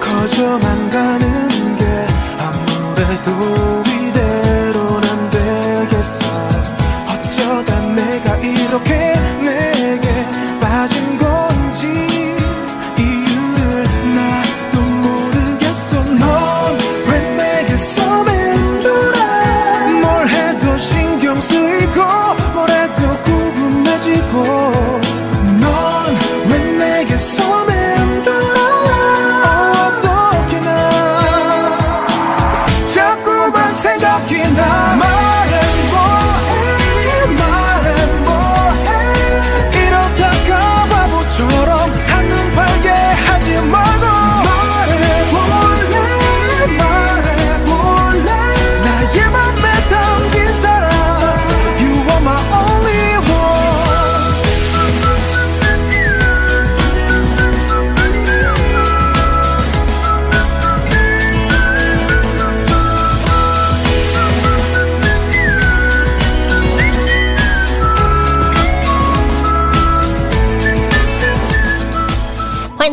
커져만 가는 게 아무래도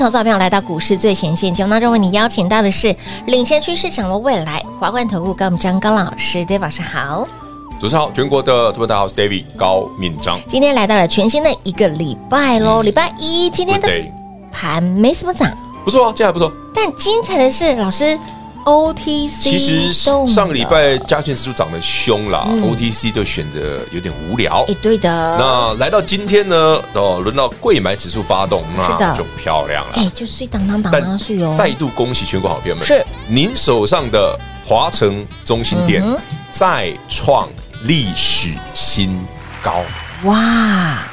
者朋友来到股市最前线节目当中，为你邀请到的是领先趋势、掌握未来华冠投顾高敏章高老师，David 老师好，主持人好，全国的特别大家好，我是 David 高敏章。今天来到了全新的一个礼拜喽，礼、嗯、拜一，今天的盘没什么涨，不错啊，这还不错。但精彩的是，老师。OTC 其实上个礼拜加权指数涨得凶啦、嗯、OTC 就选的有点无聊。哎，对的。那来到今天呢，哦，轮到贵买指数发动，那就漂亮了。哎，就是当当当当睡哦。再度恭喜全国好朋友们，是您手上的华城中心店再创历史新高。哇！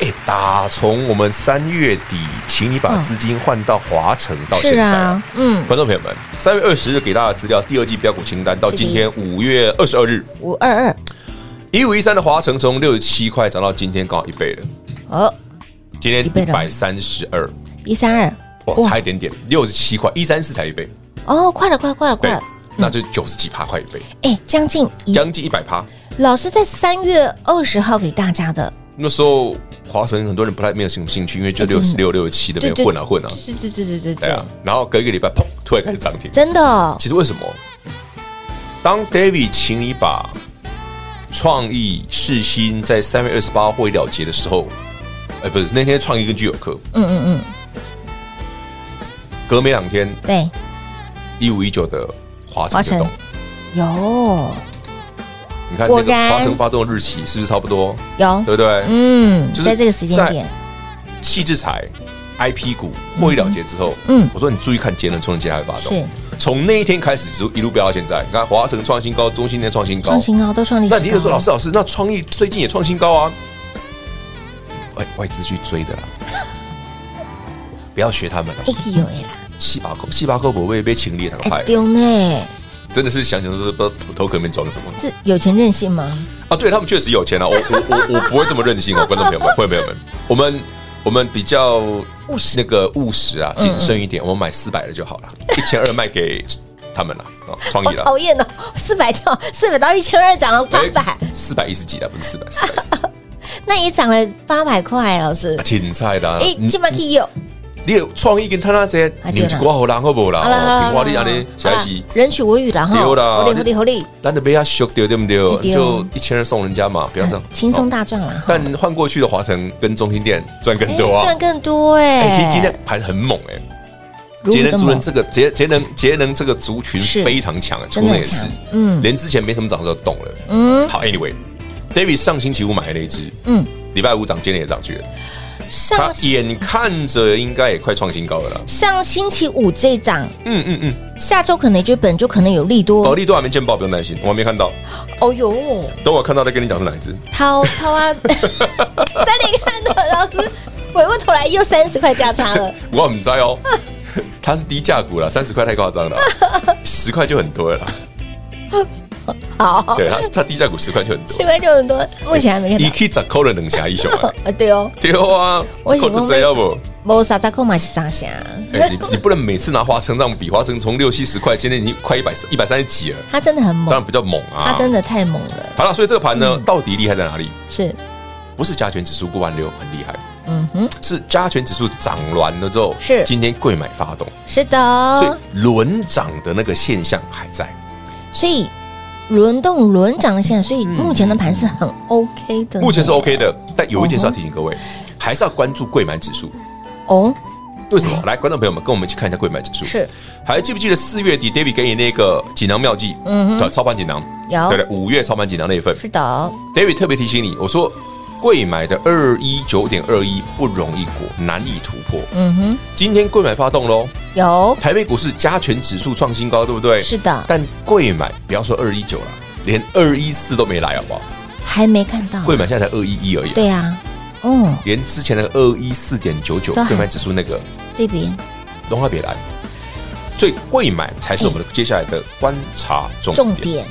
哎，打从我们三月底，请你把资金换到华城到现在，啊、嗯，观众朋友们，三月二十日给大家的资料，第二季标股清单到今天五月二十二日，五二二。一五一三的华城从六十七块涨到今天刚好一倍了，哦，今天一百三十二，一三二，哇，差一点点，六十七块，一三四才一倍，哦，快了，快了，快了，快了，那就九十几趴，快一倍，哎，将近将近一百趴，老师在三月二十号给大家的那时候。华城很多人不太没有什么兴趣，因为就六十六、六十七的没有混啊混啊，对对对对对对啊！然后隔一个礼拜，砰，突然开始涨停，真的。其实为什么？当 David 请你把创意世新在三月二十八号会了结的时候，哎，不是那天创意跟聚友课，嗯嗯嗯，隔没两天，对，一五一九的华晨就动，有。你看那个华城发动的日期是不是差不多？有，对不对？嗯，就是在这个时间点，气质财 IP 股获利了结之后，嗯，我说你注意看节能充电器还会发动，是，从那一天开始就一路飙到现在。你看华晨创新高，中兴电创新高，创新高都创历史高。那你就说老师老师，那创意最近也创新高啊？哎，外资去追的啦，不要学他们了。哎呦哎啦，细胞科细胞科不会被清理，他个派丢呢。真的是想想都是，不知道头壳里面装什么？是有钱任性吗？啊，对他们确实有钱啊！我我我我不会这么任性哦，观众朋友们、会员朋友们，我们我们比较务实，那个务实啊，谨慎一点，我们买四百的就好了，一千二卖给他们了啊，创意了。讨厌哦，四百就四百到一千二涨了八百，四百一十几的不是四百，四 百那也涨了八百块，老师挺菜的。哎，起码可以有。你有创意跟他那些，你有过好难好不啦？平花的安尼，下一期人取我予啦哈。合理合理合理，难得被他削掉对不对？就一千二送人家嘛，不要这样，轻松大赚了。但换过去的华城跟中心店赚更多啊，赚更多哎。其实今天盘很猛哎，节能族人这个节节能节能这个族群非常强，出那也是，嗯，连之前没什么涨的时候动了，嗯。好，Anyway，David 上星期五买的那一只，嗯，礼拜五涨，今天也涨去了。它眼看着应该也快创新高了啦。上星期五这一涨，嗯嗯嗯，下周可能就本周可能有利多。哦，利多还没见报，不用担心，我还没看到。哦哟，等我看到再跟你讲是哪一只。涛涛啊，等你看到老师回过头来又三十块价差了。我唔知哦，它是低价股了，三十块太夸张了，十块就很多了。好，对，它它低价股十块就很多，十块就很多，目前还没看到。一 K 十扣了两下一熊啊？对哦，对啊，我扣的这要不？没啥十扣嘛是啥下？你你不能每次拿华城这样比，华城从六七十块，今天已经快一百一百三十几了。它真的很猛，当然比较猛啊，它真的太猛了。好了，所以这个盘呢，到底厉害在哪里？是，不是加权指数过万六很厉害？嗯哼，是加权指数涨完了之后，是今天贵买发动，是的，所以轮涨的那个现象还在，所以。轮动轮涨的现在，所以目前的盘是很 OK 的。目前是 OK 的，但有一件事要提醒各位，还是要关注贵买指数。哦，为什么？来，观众朋友们，跟我们一起看一下贵买指数。是，还记不记得四月底 David 给你那个锦囊妙计？嗯，操盘锦囊有对对，五月操盘锦囊那一份。是的，David 特别提醒你，我说。柜买的二一九点二一不容易过，难以突破。嗯哼，今天贵买发动喽，有台北股市加权指数创新高，对不对？是的。但贵买不要说二一九了，连二一四都没来，好不好？还没看到。贵买现在才二一一而已。对呀，嗯，连之前那个二一四点九九贵买指数那个这边，都还别来。所以柜买才是我们的接下来的观察重点。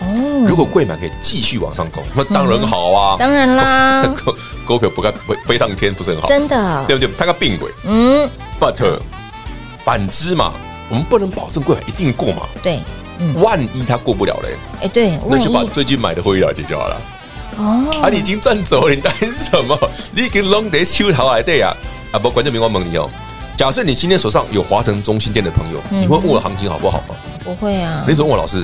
哦，如果柜买可以继续往上攻，那当然好啊，当然啦，股股票不该飞飞上天不是很好？真的，对不对？它个病鬼，嗯，but 反之嘛，我们不能保证贵买一定过嘛，对，万一它过不了嘞，哎，对，那就把最近买的会员解就好了。哦，啊，你已经赚走了，你担心什么？你已经 long day 秋桃来对呀？啊，不，观众朋友问你哦，假设你今天手上有华城中心店的朋友，你会问我行情好不好吗？不会啊，你只问我老师。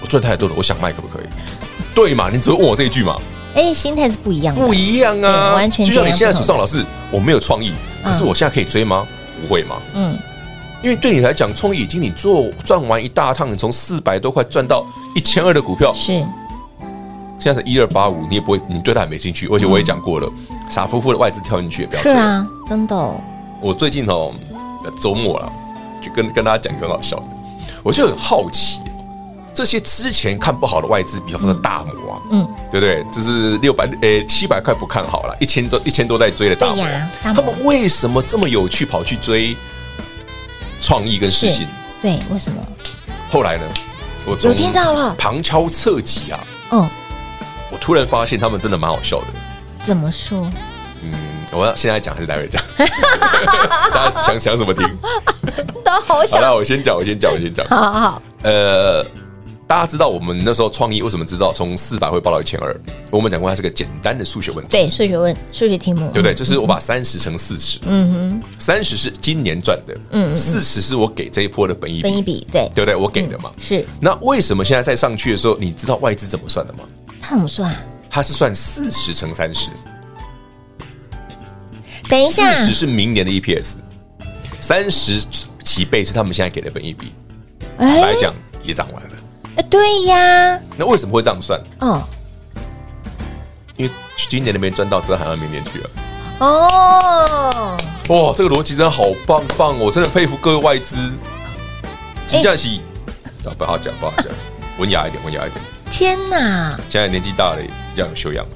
我赚太多了，我想卖可不可以？对嘛？你只会问我这一句嘛？哎，心态是不一样的，不一样啊，完全就像你现在手上，老师，我没有创意，可是我现在可以追吗？不会吗？嗯，因为对你来讲，创意已经你做赚完一大趟，你从四百多块赚到一千二的股票，是现在是一二八五，你也不会，你对它也没兴趣，而且我也讲过了，傻乎乎的外资跳进去也不要追啊，真的。我最近哦，周末了，就跟跟大家讲一个很好笑的，我就很好奇。这些之前看不好的外资，比方说大摩啊，嗯，对不对？就是六百诶七百块不看好了，一千多一千多在追的大摩，他们为什么这么有趣跑去追创意跟事情？对，为什么？后来呢？我有听到了旁敲侧击啊，嗯，我突然发现他们真的蛮好笑的。怎么说？嗯，我要现在讲还是待会讲？大家想想什么听？都好想。好了，我先讲，我先讲，我先讲。好好好，呃。大家知道我们那时候创意为什么知道从四百会报到一千二？我们讲过它是个简单的数学问题。对，数学问数学题目，对不对？就是我把三十乘四十，嗯哼，三十是今年赚的，嗯，四十是我给这一波的本益比，本益比，对，对不对？我给的嘛，是。那为什么现在再上去的时候，你知道外资怎么算的吗？他怎么算？他是算四十乘三十。等一下，四十是明年的 EPS，三十几倍是他们现在给的本益比，来讲也涨完了。对呀，那为什么会这样算？哦，因为今年都没赚到，只好喊到明年去了。哦，哇，这个逻辑真的好棒棒，我真的佩服各位外资。金价喜啊，不好讲，不好讲，文雅一点，文雅一点。天哪！现在年纪大了，比较有修养。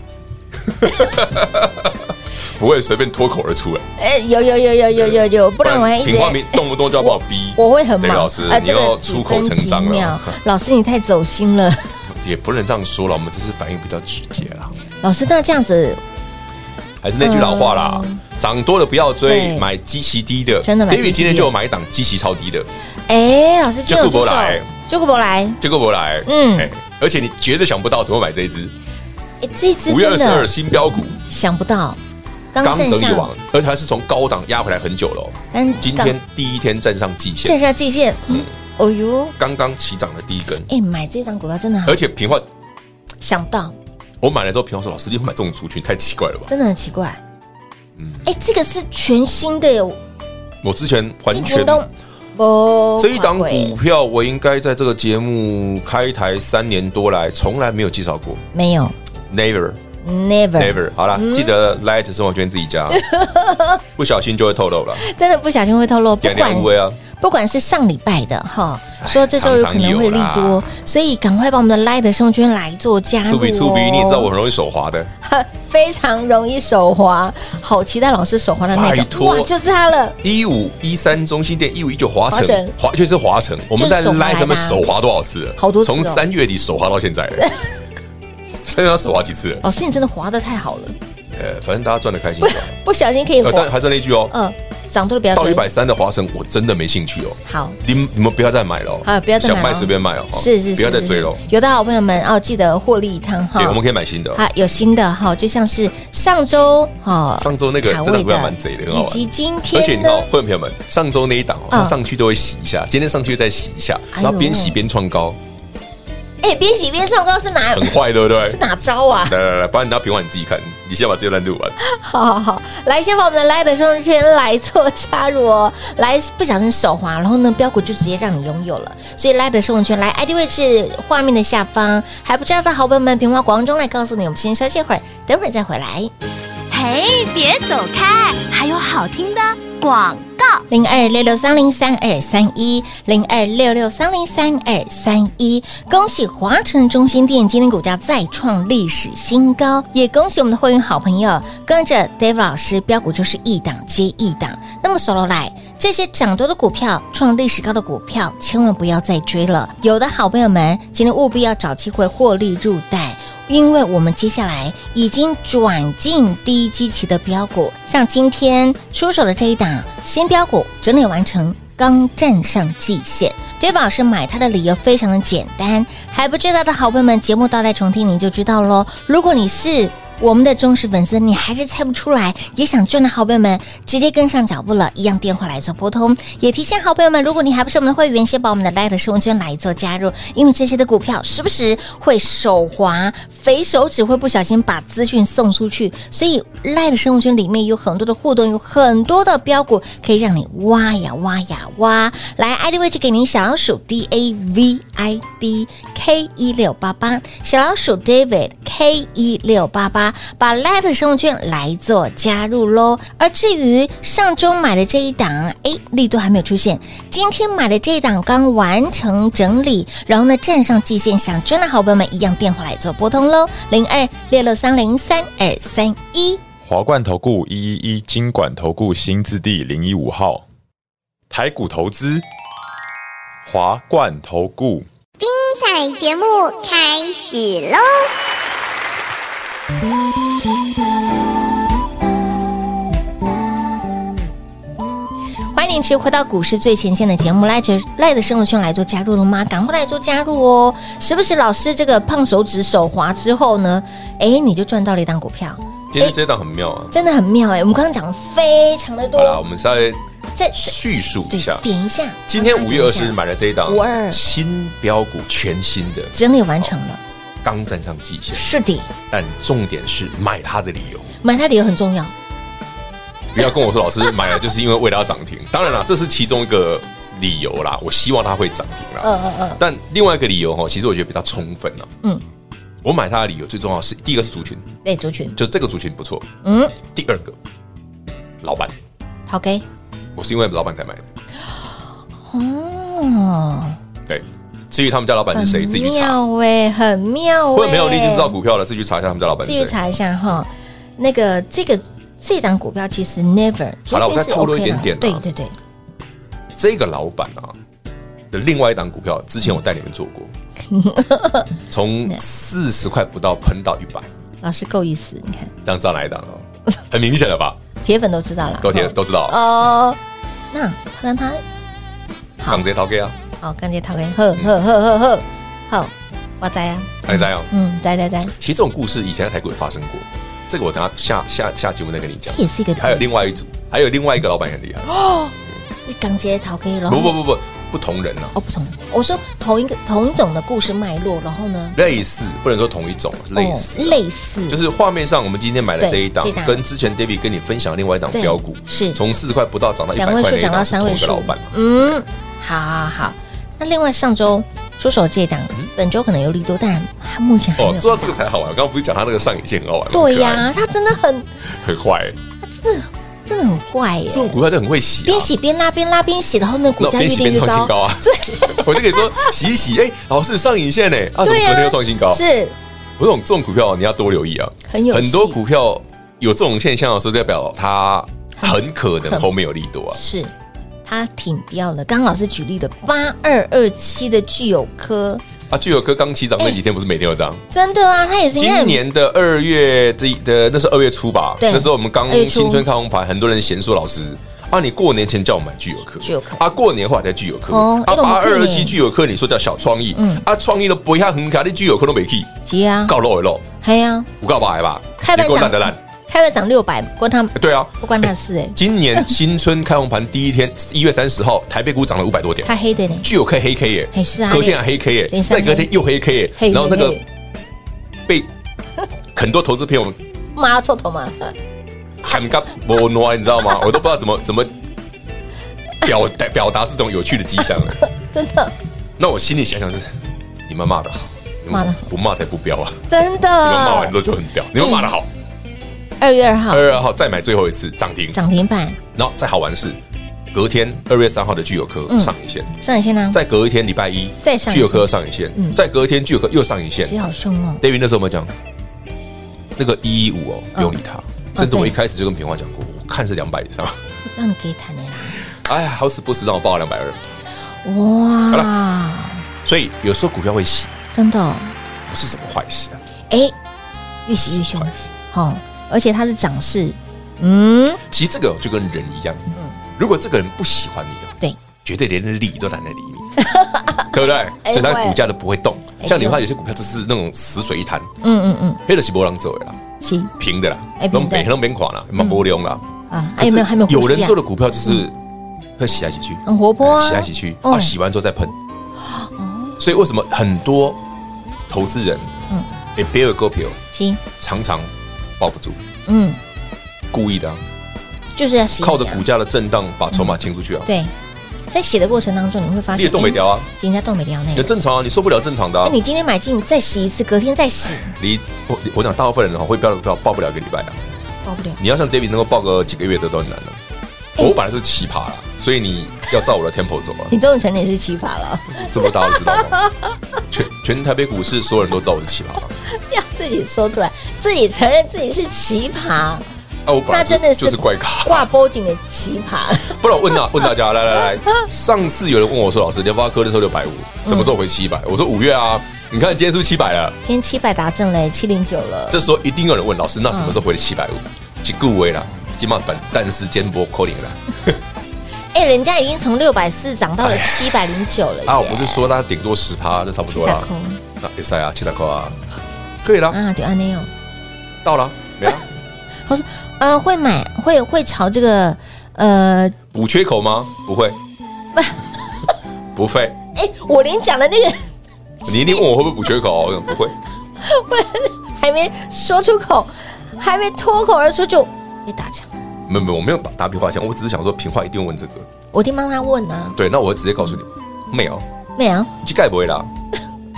不会随便脱口而出来。哎，有有有有有有有，不然我还一直。品花明动不动就要把我逼，我会很忙。老师，你要出口成章了。老师，你太走心了。也不能这样说了，我们只是反应比较直接啦。老师，那这样子，还是那句老话啦，涨多了不要追，买基期低的。真的吗？因为今天就有买一档基期超低的。哎，老师，就顾博来，就顾博来，就顾博来。嗯，而且你绝对想不到怎么买这一只。哎，这只五月二十二新标股，想不到。刚整理完，而且还是从高档压回来很久了。但今天第一天站上季线，站上季线，嗯，哦呦，刚刚起涨的第一根。哎，买这张股票真的好，而且平话想不到，我买了之后，平话说：“老师，你买这种族群太奇怪了吧？”真的很奇怪。嗯，哎，这个是全新的哟。我之前完全不这一档股票，我应该在这个节目开台三年多来，从来没有介绍过，没有，never。Never Never，好了，记得来这生活圈自己加，不小心就会透露了。真的不小心会透露，不管啊，不管是上礼拜的哈，说这周有可能会利多，所以赶快把我们的 Light 生活圈来做加入。粗鄙粗鄙，你也知道我很容易手滑的，非常容易手滑，好期待老师手滑的那个，哇，就是它了。一五一三中心店，一五一九华城，华就是华城，我们在 Light 上面手滑多少次了？好多次，从三月底手滑到现在 了。现在要手滑几次？老师，你真的滑的太好了。呃，反正大家赚的开心。不，不小心可以滑。但还是那句哦，嗯，涨多了不要。到一百三的华城，我真的没兴趣哦。好，你你们不要再买了。好，不要再。想卖随便卖哦。是是是，不要再追了。有的好朋友们哦，记得获利一趟哈。对，我们可以买新的。好，有新的哈，就像是上周哈，上周那个真的不要蛮贼的，以及今天。而且你看，会员朋友们，上周那一档哦，上去都会洗一下，今天上去再洗一下，然后边洗边创高。哎，边洗边创高是哪？很坏，对不对？是哪招啊？来来来，把你拿平话你自己看，你先把这段录完。好好好，来先把我们的 Light 生活圈来做加入哦。来，不小心手滑，然后呢，标股就直接让你拥有了。所以 Light 生活圈来 ID 位置画面的下方，还不知道的好朋友们，平话广中来告诉你，我们先休息一会儿，等会儿再回来。嘿，别走开，还有好听的广。零二六六三零三二三一零二六六三零三二三一，恭喜华晨中心店今天股价再创历史新高，也恭喜我们的会员好朋友跟着 David 老师标股就是一档接一档。那么手头来这些涨多的股票、创历史高的股票，千万不要再追了。有的好朋友们今天务必要找机会获利入袋。因为我们接下来已经转进低基期的标股，像今天出手的这一档新标股，整理完成，刚站上季线。杰宝老师买它的理由非常的简单，还不知道的好朋友们，节目倒带重听你就知道喽。如果你是我们的忠实粉丝，你还是猜不出来，也想赚的好朋友们，直接跟上脚步了，一样电话来做拨通。也提醒好朋友们，如果你还不是我们的会员，先把我们的 Light 生活圈来做加入，因为这些的股票时不时会手滑，肥手指会不小心把资讯送出去，所以 Light 生活圈里面有很多的互动，有很多的标股可以让你挖呀挖呀挖。来，ID 位置给您小老鼠 D A V I D K 一六八八，小老鼠 David K 一六八八。把 Light 生活圈来做加入喽。而至于上周买的这一档，哎，力度还没有出现。今天买的这一档刚完成整理，然后呢站上季线，想赚的好朋友们一样电话来做拨通喽，零二六六三零三二三一。华冠投顾一一一金管投顾新字第零一五号，台股投资，华冠投顾。精彩节目开始喽！欢迎您持续回到股市最前线的节目，赖着赖的生活圈来做加入了吗？赶快来做加入哦！时不时老师这个胖手指手滑之后呢，哎，你就赚到了一档股票。今天这档很妙啊，真的很妙哎！我们刚刚讲的非常的多。好了，我们稍微再叙述一下，点一下。今天五月二十日买了这一档五二新标股，全新的整理完成了。刚站上季线，是的，但重点是买它的理由，买它理由很重要。不要跟我说老师买了就是因为为了要涨停，当然了，这是其中一个理由啦。我希望它会涨停啦。嗯嗯嗯。但另外一个理由哈，其实我觉得比较充分了。嗯，我买它的理由最重要是第一个是族群，对族群，就这个族群不错。嗯。第二个，老板，好给，我是因为老板才买的。哦，对。至于他们家老板是谁，自己去查。妙哎，很妙哎！或者没有，你已经知道股票了，自己去查一下他们家老板是谁。自己查一下哈。那个这个这档股票其实 never。好了，我再透露一点点。对对对。这个老板啊的另外一档股票，之前我带你们做过，从四十块不到喷到一百。老师够意思，你看。这样知道哪一档了？很明显了吧？铁粉都知道了。都铁都知道。哦，那让他。好，直接掏给啊。好，干脆掏给，呵呵呵呵呵，好，我在啊，还在啊，嗯，在在在。其实这种故事以前在台股也发生过，这个我等下下下下节目再跟你讲。这也是一个，还有另外一组，还有另外一个老板很厉害哦。你刚接掏给了？不不不不，不同人啊。哦，不同。我说同一个同一种的故事脉络，然后呢？类似，不能说同一种，类似，类似。就是画面上我们今天买的这一档，跟之前 David 跟你分享另外一档标股，是从四十块不到涨到一百块，两位数涨到三位数，老板。嗯，好好好。那另外上周出手这档本周可能有利多，但他目前哦，做到这个才好玩。刚刚不是讲他那个上影线很好玩吗？对呀、啊，他真的很 很坏，他真的真的很坏耶。这种股票就很会洗、啊，边洗边拉边拉边洗，然后那股价越变越高，高啊！我就可以说洗一洗，哎、欸，老师上影线呢，啊，怎么隔天又创新高？是，我这种这种股票你要多留意啊，很有很多股票有这种现象的时候，代表它很可能后面有利多啊。是。它挺标的，刚刚老师举例的八二二七的具有科。啊，具有科刚起涨那几天不是每天有涨？真的啊，它也是今年的二月的的那是二月初吧？对，那时候我们刚新春开红盘，很多人嫌说老师啊，你过年前叫我买具有科，聚友科。啊，过年后才具有科。啊，八二二七具有科，你说叫小创意，嗯。啊，创意都不下很卡，你具有科都没去，急啊，搞漏一漏，系啊，不告白吧？开盘涨的烂。开会涨六百，关他对啊，不关他事哎。今年新春开红盘第一天，一月三十号，台北股涨了五百多点，它黑的呢，具有开黑 K 耶，是啊，隔天还黑 K 耶，再隔天又黑 K 耶，然后那个被 很多投资朋友骂臭头嘛，喊个摩诺，你知道吗？我都不知道怎么怎么表表达这种有趣的迹象了，真的。那我心里想想是，你们骂的好，骂的不骂才不彪啊，真的。你们骂完之后就很彪，你们骂的好。二月二号，二月二号再买最后一次涨停，涨停板。然后再好玩的是，隔天二月三号的聚友科上影线，上影线呢？再隔一天礼拜一，再上聚友科上影线，再隔一天聚友科又上影线，洗好凶哦。David 那时候我们讲？那个一一五哦，不用理他，甚至我一开始就跟平花讲过，我看是两百以上，让你给谈的啦。哎呀，好死不死让我报了两百二，哇！好了，所以有时候股票会洗，真的不是什么坏事啊。哎，越洗越凶，好。而且它是涨势，嗯，其实这个就跟人一样，嗯，如果这个人不喜欢你，对，绝对连理都懒得理你，对不对？所以它股价都不会动。像你看有些股票就是那种死水一潭，嗯嗯嗯，黑的是波浪走的啦，是。平的啦，弄扁弄扁垮了，没波浪了啊。还有没有还没有？有人做的股票就是会洗来洗去，很活泼，洗来洗去啊，洗完之后再喷。所以为什么很多投资人，嗯，哎，别有股票，行，常常。抱不住，嗯，故意的，就是要洗，靠着股价的震荡把筹码清出去啊。对，在洗的过程当中，你会发现，你也动没掉啊，今天动没掉那也正常啊，你受不了正常的。那你今天买进再洗一次，隔天再洗，你我我讲大部分人哈会标的股票抱不了一个礼拜啊，抱不了。你要像 David 能够抱个几个月的都很难的。我本来是奇葩了，所以你要照我的 tempo 走啊。你终于承认你是奇葩了，这么大家都知道吗？全全台北股市所有人都知道我是奇葩。要自己说出来，自己承认自己是奇葩。啊，我本来真的就是怪咖，挂波景的奇葩。不然我问大问大家，来来来，上次有人问我说，老师，联发科的时候六百五，什么时候回七百？我说五月啊。你看今天是不是七百了？今天七百达阵嘞，七零九了。这时候一定有人问老师，那什么时候回七百五？几个位了？起码短暂时间波扣零了。哎，人家已经从六百四涨到了七百零九了。啊，我不是说他顶多十趴就差不多了。那也塞啊，七十块啊，可以了。啊，对啊，没有到了没了。他说，呃，会买会会朝这个呃补缺口吗？不会，不 不会。哎，我连讲的那个，你一定问我会不会补缺口？不会，不然还没说出口，还没脱口而出就。被打枪？没有没有，我没有打打平话枪，我只是想说平话一定问这个。我一定帮他问啊。对，那我会直接告诉你，没有，没有，膝盖不会啦。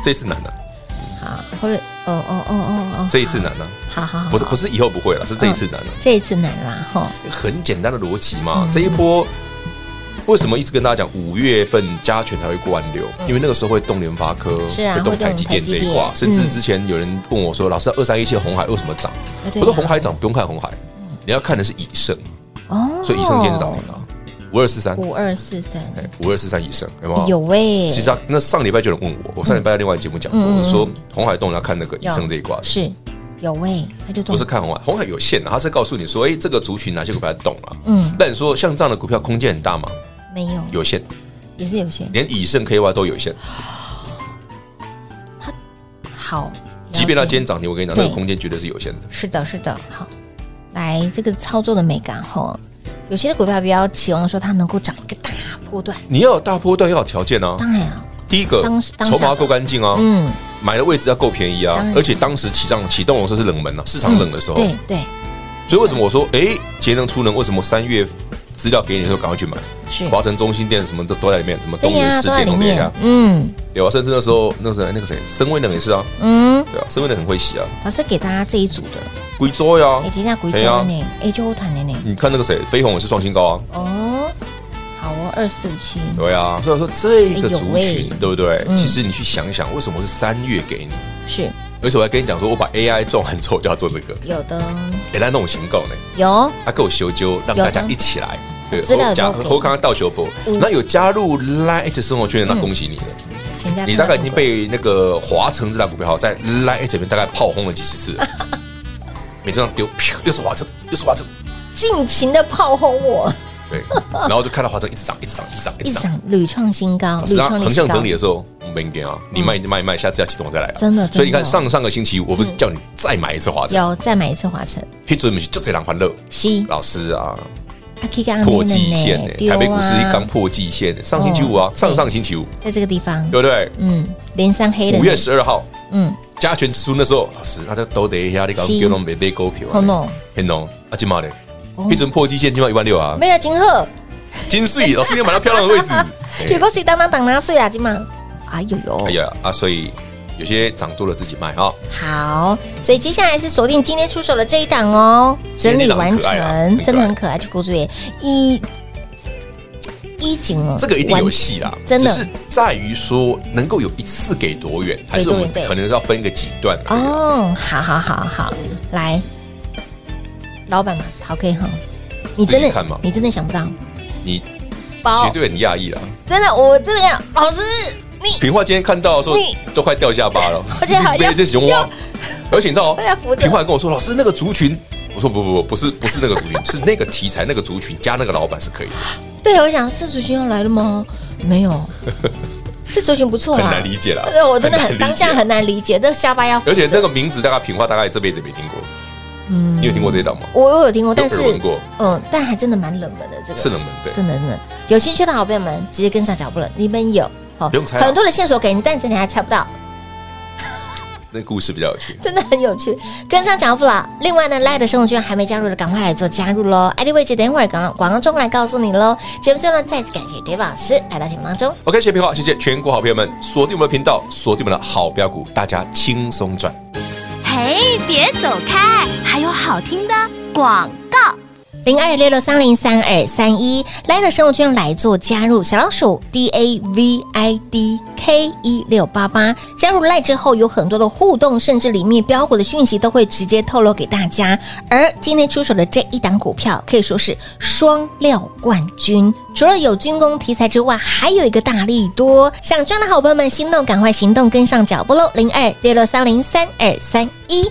这一次难了。好，会，哦哦哦哦哦，这一次难了。好好，不是不是以后不会了，是这一次难了。这一次难了，哈。很简单的逻辑嘛，这一波为什么一直跟大家讲五月份加权才会过万六？因为那个时候会动联发科，是啊，会动台积电这一挂。甚至之前有人问我说：“老师，二三一七红海为什么涨？”我说：“红海涨不用看红海。”你要看的是以盛哦，所以以盛今天是涨停了，五二四三，五二四三，哎，五二四三以上有没有？有哎，其实那上礼拜就有人问我，我上礼拜在另外节目讲过，我说红海动要看那个以盛这一卦，是有哎，他就不是看红海，红海有限的，他是告诉你说，哎，这个族群哪些股票在动了，嗯，但你说像这样的股票空间很大吗？没有，有限，也是有限，连以盛 KY 都有限。他好，即便他今天涨停，我跟你讲，那个空间绝对是有限的。是的，是的，好。来，这个操作的美感哈，有些的股票比较期望说它能够涨一个大波段。你要有大波段，要有条件啊。当然啊，第一个，筹码够干净啊，嗯，买的位置要够便宜啊，而且当时起涨启动的时候是冷门啊，市场冷的时候。对对。所以为什么我说，哎，节能储能为什么三月资料给你的时候，赶快去买。是。华城中心店什么都都在里面，什么东对呀、元市都在里面电动店呀，，嗯。有啊，甚至那时候那时候那个谁，深威能也是啊，嗯，对啊，深威能很会洗啊，老师给大家这一组的，贵州呀。哎，，今天贵州哎，就我谈的呢，你看那个谁，飞鸿也是创新高啊，哦，好哦，二四五七，对啊，所以说这个族群对不对？嗯？其实你去想一想，为什么是三月给你？是。而且我还跟你讲说，我把 AI 撞完之后就要做这个，有的，哎，来弄行购呢，有。他给我修纠，让大家一起来。对，资料也加我刚刚到修博，嗯。那有加入 Lite 生活圈的，那恭喜你了。你大概已经被那个华城这档股票在 Lite 这边大概炮轰了几十次 了，每这样丢，啪又是华晨，又是华晨，尽情的炮轰我，对，然后就看到华晨一直涨，一直涨，一直涨，一一直涨。屡创新高，屡老师，它横向整理的时候，我们没点啊，你卖卖卖，下次要启动再来啊。真的所以你看上上个星期五，我不是叫你再买一次华晨，有再买一次华晨，批准就这两欢乐。西老师啊，破季线呢，台北股市刚破季线，上星期五啊，上上星期五，在这个地方，对不对？嗯，连三黑的，五月十二号，嗯，加权指数那时候，老师，那就都得一下，你刚是。给我们买股票，很浓，很浓，啊，金马的哦，批准破基线，金马一万六啊，没了金鹤，金穗，老师你买到漂亮的位置，结果谁当当当拿碎啊金嘛，哎呦呦。哎，呀啊，所以有些涨多了自己卖啊，好，所以接下来是锁定今天出手的这一档哦，整理完成，真的很可爱，去郭主也一一景哦，这个一定有戏啦，真的。是在于说能够有一次给多远，还是我们可能要分个几段哦，好好好好，来，老板嘛，陶可以哈，你真的看吗你真的想不到，你包。绝对很讶异啦。真的，我真的看老师你平话今天看到的时候你都快掉下巴了，而且好像 被这熊蛙，而且你知道哦平话跟我说，老师那个族群，我说不不不，不是不是那个族群，是那个题材那个族群加那个老板是可以的，对我想这族群要来了吗？没有，这族群不错啦，很难理解啦对，我真的很当下很难理解，这下巴要，而且这个名字大概平话大概这辈子没听过，嗯。你有听过这一档吗？我我有听过，但是嗯，但还真的蛮冷门的这个，是冷门对，真的真的。有兴趣的好朋友们，直接跟上脚步了。你们有好不用猜啊很多的线索给你，但是你还猜不到，那故事比较有趣。真的很有趣，跟上脚步了。另外呢，赖的生活圈还没加入的，赶快来做加入喽！ID 位置等一会儿广广告中来告诉你喽。节目最后呢，再次感谢 David 老师来到节目当中。OK，谢谢平话，谢谢全国好朋友们，锁定我们的频道，锁定我们的好标股，大家轻松赚。嘿，别走开，还有好听的广告。零二六六三零三二三一，来的生活圈来做加入，小老鼠 D A V I D K 一六八八，加入赖之后有很多的互动，甚至里面标股的讯息都会直接透露给大家。而今天出手的这一档股票可以说是双料冠军，除了有军工题材之外，还有一个大利多，想赚的好朋友们心动，赶快行动，跟上脚步喽！零二六六三零三二三一。